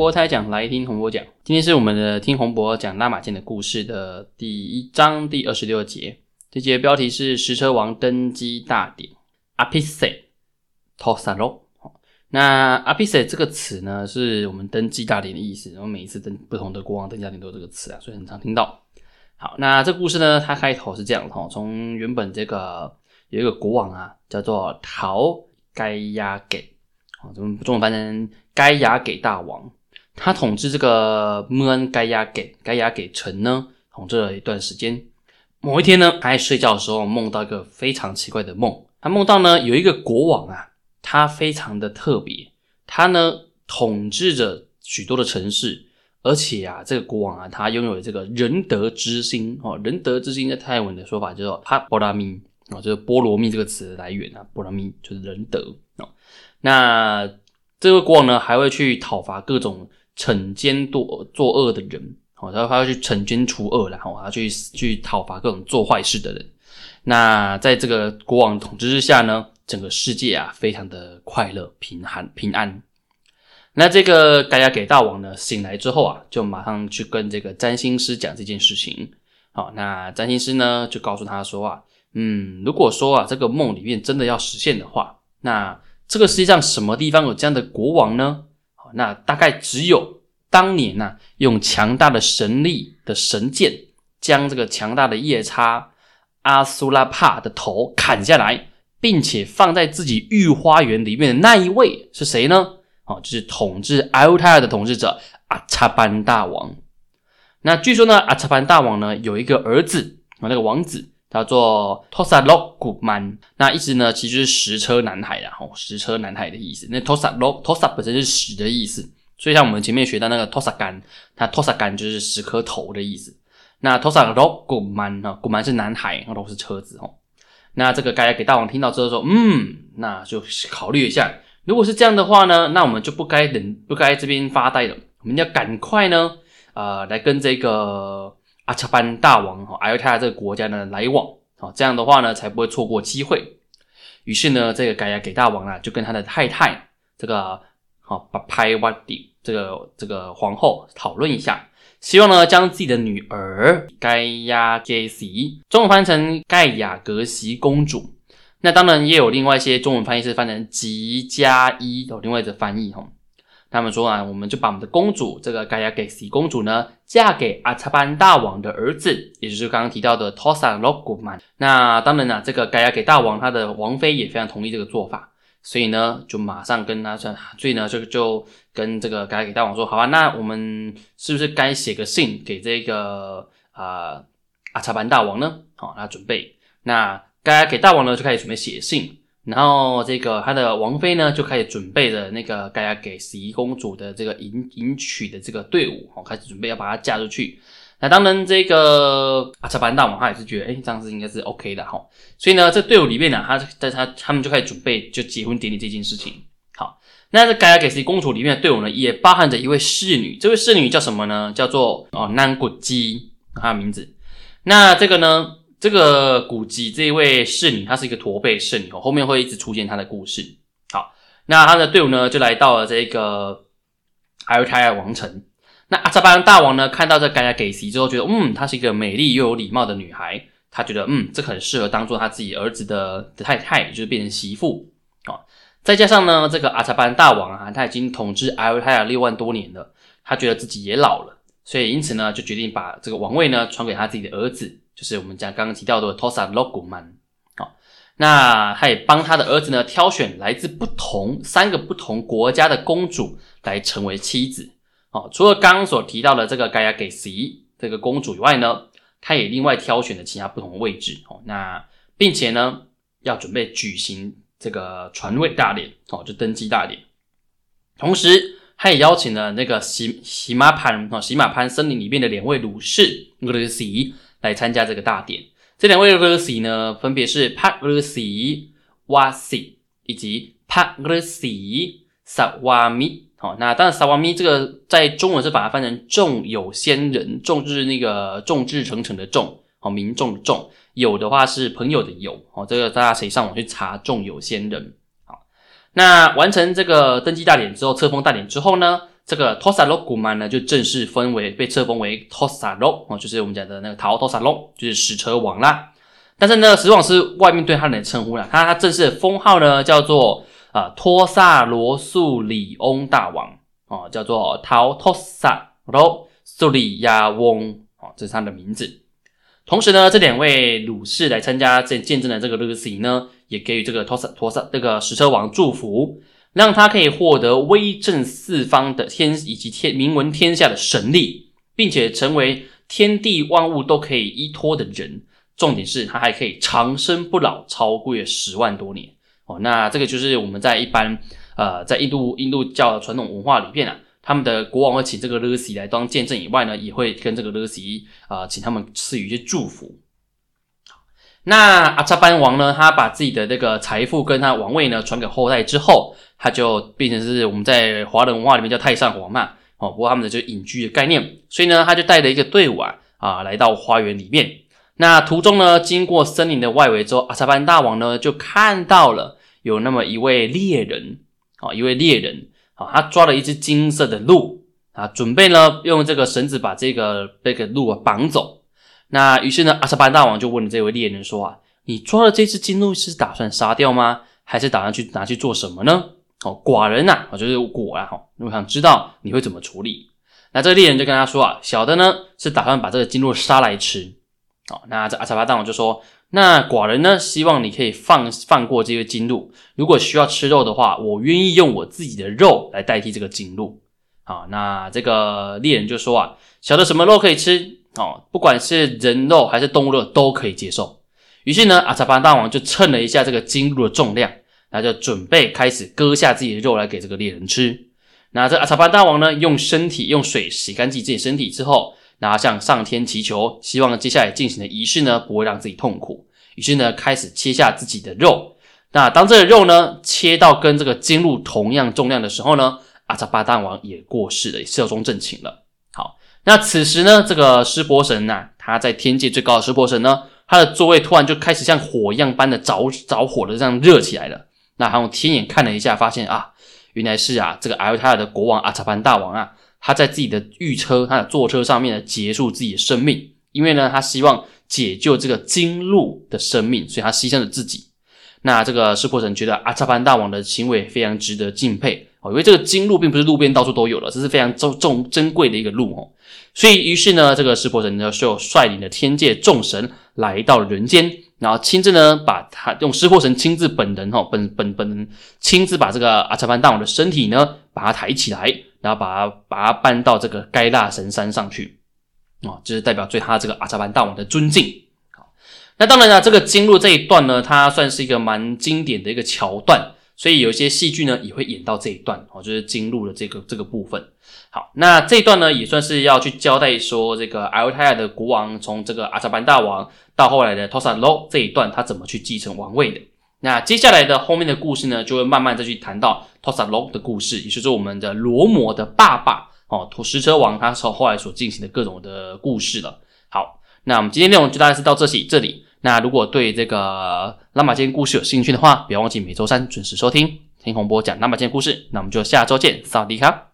博猜讲，来听洪博讲。今天是我们的听洪博讲拉玛剑的故事的第一章第二十六节。这节标题是石车王登基大典。阿皮塞托萨罗。那阿皮塞这个词呢，是我们登基大典的意思。然后每一次登不同的国王登基大典都有这个词啊，所以很常听到。好，那这故事呢，它开头是这样的哈，从原本这个有一个国王啊，叫做陶盖亚给。啊，中中文翻成该亚给大王，他统治这个穆恩该亚给盖亚给城呢，统治了一段时间。某一天呢，他在睡觉的时候梦到一个非常奇怪的梦。他梦到呢，有一个国王啊，他非常的特别，他呢统治着许多的城市，而且啊，这个国王啊，他拥有这个仁德之心哦。仁德之心在泰文的说法叫做哈波拉密啊，就是波罗蜜这个词的来源啊，波罗蜜就是仁德哦。那这个国王呢，还会去讨伐各种惩奸作作恶的人，好，他他要去惩奸除恶然后他去去讨伐各种做坏事的人。那在这个国王统治之下呢，整个世界啊，非常的快乐、平安、平安。那这个盖亚给大王呢，醒来之后啊，就马上去跟这个占星师讲这件事情。好，那占星师呢，就告诉他说啊，嗯，如果说啊，这个梦里面真的要实现的话，那这个世界上什么地方有这样的国王呢？那大概只有当年呐，用强大的神力的神剑，将这个强大的夜叉阿苏拉帕的头砍下来，并且放在自己御花园里面的那一位是谁呢？哦，就是统治艾乌泰尔的统治者阿查班大王。那据说呢，阿查班大王呢有一个儿子啊，那个王子。叫做 Tosa Lok Guman，那意思呢，其实是石车男孩啦，吼，石车男孩的意思。那 Tosa Lok Tosa 本身是石的意思，所以像我们前面学到那个 Tosa 干，那 Tosa 干就是十颗头的意思。那 Tosa Lok Guman 啊，Guman 是男孩，那都是车子吼。那这个该给大王听到之后说，嗯，那就考虑一下，如果是这样的话呢，那我们就不该等，不该这边发呆了，我们要赶快呢，呃，来跟这个。阿查班大王哈，艾尔泰亚这个国家呢来往，啊这样的话呢才不会错过机会。于是呢，这个盖亚给大王啊就跟他的太太这个好巴派瓦迪这个这个皇后讨论一下，希望呢将自己的女儿盖亚格西，中文翻译成盖亚格西公主。那当然也有另外一些中文翻译是翻成吉加伊有另外一个翻译哈。他们说啊，我们就把我们的公主这个盖亚给西公主呢，嫁给阿查班大王的儿子，也就是刚刚提到的 Tosa Loguman。那当然呢，这个盖亚给大王他的王妃也非常同意这个做法，所以呢，就马上跟他说，所以呢，就就跟这个盖亚给大王说，好吧，那我们是不是该写个信给这个啊阿查班大王呢？好，他准备，那盖亚给大王呢就开始准备写信。然后这个他的王妃呢，就开始准备着那个盖亚给十一公主的这个迎迎娶的这个队伍，哦，开始准备要把她嫁出去。那当然，这个阿查班大王他也是觉得，哎，这样子应该是 OK 的哈。所以呢，这队伍里面呢，他在他他们就开始准备就结婚典礼这件事情。好，那这盖亚给十一公主里面的队伍呢，也包含着一位侍女。这位侍女叫什么呢？叫做哦南古基，她的名字。那这个呢？这个古籍这一位侍女，她是一个驼背侍女，后面会一直出现她的故事。好，那她的队伍呢，就来到了这个艾尔泰尔王城。那阿扎班大王呢，看到这盖亚给西之后，觉得嗯，她是一个美丽又有礼貌的女孩，他觉得嗯，这很适合当做他自己儿子的太太，就是变成媳妇啊。再加上呢，这个阿扎班大王啊，他已经统治艾尔泰尔六万多年了，他觉得自己也老了，所以因此呢，就决定把这个王位呢传给他自己的儿子。就是我们讲刚刚提到的 Tosa Logman 好，那他也帮他的儿子呢挑选来自不同三个不同国家的公主来成为妻子，哦，除了刚刚所提到的这个盖亚给西这个公主以外呢，他也另外挑选了其他不同的位置，哦，那并且呢要准备举行这个传位大典，哦，就登基大典，同时他也邀请了那个喜喜马潘哦，喜马潘森林里面的两位鲁士格雷西。来参加这个大典，这两位 Rusi 呢，分别是 Pat Rusi Wasi 以及 Pat Rusi Sawami。好，那当然 Sawami 这个在中文是把它翻成众有仙人，众就是那个众志成城的众，好，民众的众，有的话是朋友的友，好，这个大家可以上网去查众有仙人。好，那完成这个登基大典之后，册封大典之后呢？这个 Tosaro 古曼呢就正式分为被册封为 Tosaro 哦，就是我们讲的那个陶 Tosaro，就是石车王啦。但是呢，实际上是外面对他的称呼啦，他他正式的封号呢叫做啊托萨罗素里翁大王哦，叫做陶托萨罗素里亚翁哦，这是他的名字。同时呢，这两位鲁士来参加这见证的这个 Lucy 呢，也给予这个托萨托萨这个石车王祝福，让他可以获得威震四方的天以及天名闻天下的神力，并且成为天地万物都可以依托的人。重点是他还可以长生不老，超过十万多年哦。那这个就是我们在一般呃，在印度印度教传统文化里面啊，他们的国王会请这个勒西来当见证以外呢，也会跟这个勒西啊，请他们赐予一些祝福。那阿扎班王呢，他把自己的这个财富跟他王位呢传给后代之后，他就变成是我们在华人文化里面叫太上皇嘛哦。不过他们的就隐居的概念，所以呢，他就带着一个队伍啊啊来到花园里面。那途中呢，经过森林的外围之后，阿萨班大王呢就看到了有那么一位猎人，啊，一位猎人，啊，他抓了一只金色的鹿，啊，准备呢用这个绳子把这个这个鹿啊绑走。那于是呢，阿萨班大王就问了这位猎人说啊，你抓了这只金鹿是打算杀掉吗？还是打算去拿去做什么呢？哦，寡人呐，我就是果啊，哈，我想知道你会怎么处理。那这个猎人就跟他说啊，小的呢是打算把这个金鹿杀来吃。哦，那这阿萨巴大王就说：“那寡人呢，希望你可以放放过这个金鹿。如果需要吃肉的话，我愿意用我自己的肉来代替这个金鹿。”好，那这个猎人就说：“啊，小的什么肉可以吃？哦，不管是人肉还是动物肉都可以接受。”于是呢，阿萨巴大王就称了一下这个金鹿的重量，那就准备开始割下自己的肉来给这个猎人吃。那这阿萨巴大王呢，用身体用水洗干净自己身体之后。然后向上天祈求，希望接下来进行的仪式呢不会让自己痛苦。于是呢，开始切下自己的肉。那当这个肉呢切到跟这个金鹿同样重量的时候呢，阿查巴大王也过世了，寿终正寝了。好，那此时呢，这个湿婆神呐，他在天界最高的湿婆神呢，他的座位突然就开始像火一样般的着着火的这样热起来了。那他用天眼看了一下，发现啊，原来是啊，这个阿尤塔尔的国王阿扎潘大王啊。他在自己的御车，他的坐车上面呢，结束自己的生命，因为呢，他希望解救这个金鹿的生命，所以他牺牲了自己。那这个湿婆神觉得阿扎潘大王的行为非常值得敬佩哦，因为这个金鹿并不是路边到处都有的，这是非常重重珍贵的一个鹿哦。所以，于是呢，这个湿婆神呢就率领了天界众神来到人间，然后亲自呢把他用湿婆神亲自本人哈本本本人亲自把这个阿扎班大王的身体呢把它抬起来。然后把它把它搬到这个该大神山上去，哦，就是代表对他这个阿扎班大王的尊敬。那当然了，这个经路这一段呢，它算是一个蛮经典的一个桥段，所以有些戏剧呢也会演到这一段，哦，就是经路的这个这个部分。好，那这一段呢也算是要去交代说，这个艾尔泰亚的国王从这个阿扎班大王到后来的托萨罗这一段，他怎么去继承王位的。那接下来的后面的故事呢，就会慢慢再去谈到托萨罗的故事，也就是我们的罗摩的爸爸哦，土石车王他从后来所进行的各种的故事了。好，那我们今天内容就大概是到这里。这里，那如果对这个拉玛间故事有兴趣的话，不要忘记每周三准时收听听洪波讲拉玛间故事。那我们就下周见，萨迪卡。